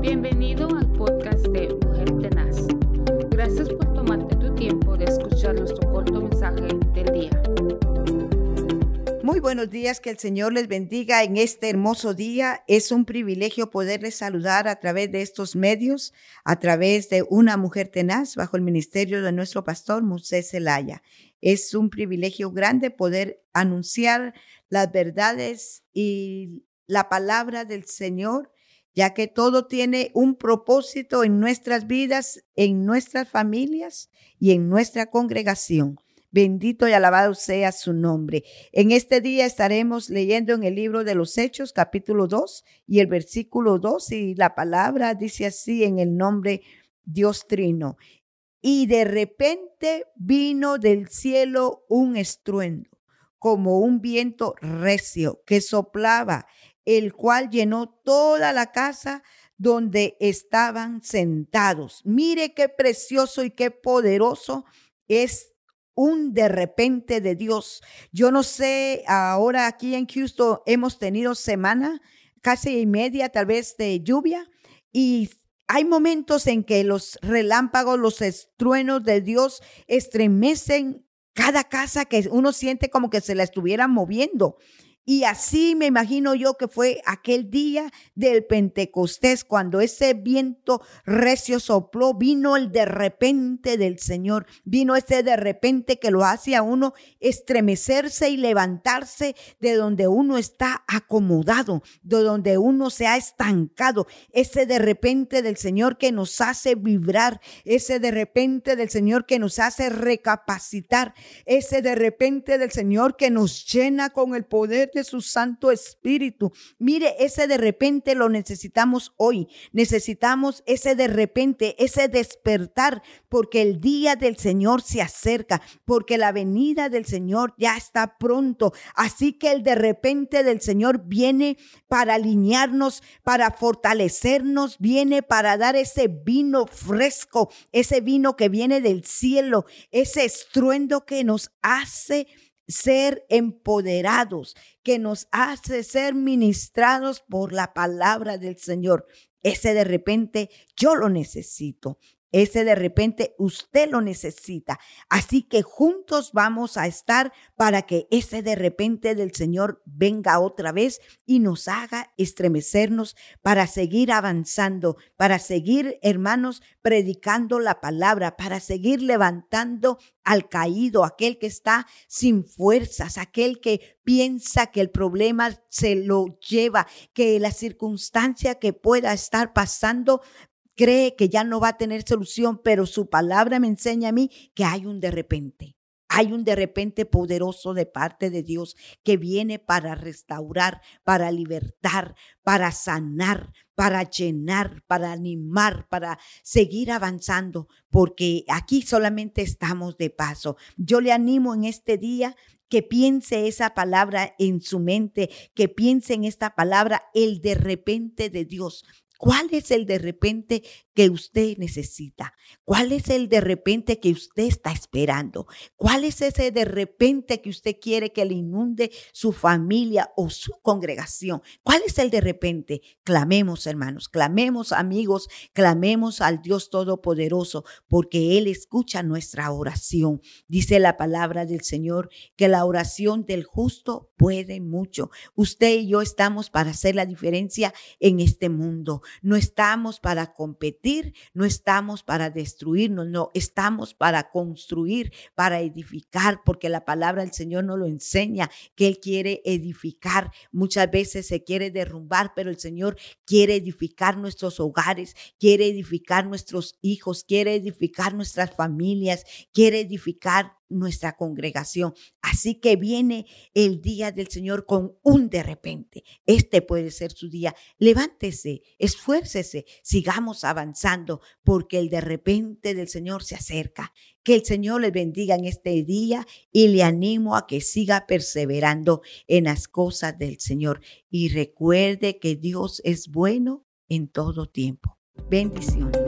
Bienvenido al podcast de Mujer Tenaz. Gracias por tomarte tu tiempo de escuchar nuestro corto mensaje del día. Muy buenos días, que el Señor les bendiga en este hermoso día. Es un privilegio poderles saludar a través de estos medios, a través de una mujer tenaz bajo el ministerio de nuestro pastor Moisés Zelaya. Es un privilegio grande poder anunciar las verdades y la palabra del Señor ya que todo tiene un propósito en nuestras vidas, en nuestras familias y en nuestra congregación. Bendito y alabado sea su nombre. En este día estaremos leyendo en el libro de los Hechos, capítulo 2 y el versículo 2, y la palabra dice así en el nombre Dios Trino. Y de repente vino del cielo un estruendo, como un viento recio que soplaba el cual llenó toda la casa donde estaban sentados. Mire qué precioso y qué poderoso es un de repente de Dios. Yo no sé, ahora aquí en Houston hemos tenido semana casi y media tal vez de lluvia y hay momentos en que los relámpagos, los estruenos de Dios estremecen cada casa que uno siente como que se la estuvieran moviendo. Y así me imagino yo que fue aquel día del Pentecostés, cuando ese viento recio sopló, vino el de repente del Señor, vino ese de repente que lo hace a uno estremecerse y levantarse de donde uno está acomodado, de donde uno se ha estancado, ese de repente del Señor que nos hace vibrar, ese de repente del Señor que nos hace recapacitar, ese de repente del Señor que nos llena con el poder de su Santo Espíritu. Mire, ese de repente lo necesitamos hoy. Necesitamos ese de repente, ese despertar, porque el día del Señor se acerca, porque la venida del Señor ya está pronto. Así que el de repente del Señor viene para alinearnos, para fortalecernos, viene para dar ese vino fresco, ese vino que viene del cielo, ese estruendo que nos hace ser empoderados, que nos hace ser ministrados por la palabra del Señor. Ese de repente yo lo necesito. Ese de repente usted lo necesita. Así que juntos vamos a estar para que ese de repente del Señor venga otra vez y nos haga estremecernos para seguir avanzando, para seguir, hermanos, predicando la palabra, para seguir levantando al caído, aquel que está sin fuerzas, aquel que piensa que el problema se lo lleva, que la circunstancia que pueda estar pasando cree que ya no va a tener solución, pero su palabra me enseña a mí que hay un de repente. Hay un de repente poderoso de parte de Dios que viene para restaurar, para libertar, para sanar, para llenar, para animar, para seguir avanzando, porque aquí solamente estamos de paso. Yo le animo en este día que piense esa palabra en su mente, que piense en esta palabra, el de repente de Dios. ¿Cuál es el de repente que usted necesita? ¿Cuál es el de repente que usted está esperando? ¿Cuál es ese de repente que usted quiere que le inunde su familia o su congregación? ¿Cuál es el de repente? Clamemos, hermanos, clamemos, amigos, clamemos al Dios Todopoderoso, porque Él escucha nuestra oración. Dice la palabra del Señor que la oración del justo puede mucho. Usted y yo estamos para hacer la diferencia en este mundo. No estamos para competir no estamos para destruirnos, no, estamos para construir, para edificar, porque la palabra del Señor nos lo enseña, que Él quiere edificar. Muchas veces se quiere derrumbar, pero el Señor quiere edificar nuestros hogares, quiere edificar nuestros hijos, quiere edificar nuestras familias, quiere edificar nuestra congregación. Así que viene el día del Señor con un de repente. Este puede ser su día. Levántese, esfuércese, sigamos avanzando porque el de repente del Señor se acerca. Que el Señor le bendiga en este día y le animo a que siga perseverando en las cosas del Señor. Y recuerde que Dios es bueno en todo tiempo. Bendiciones.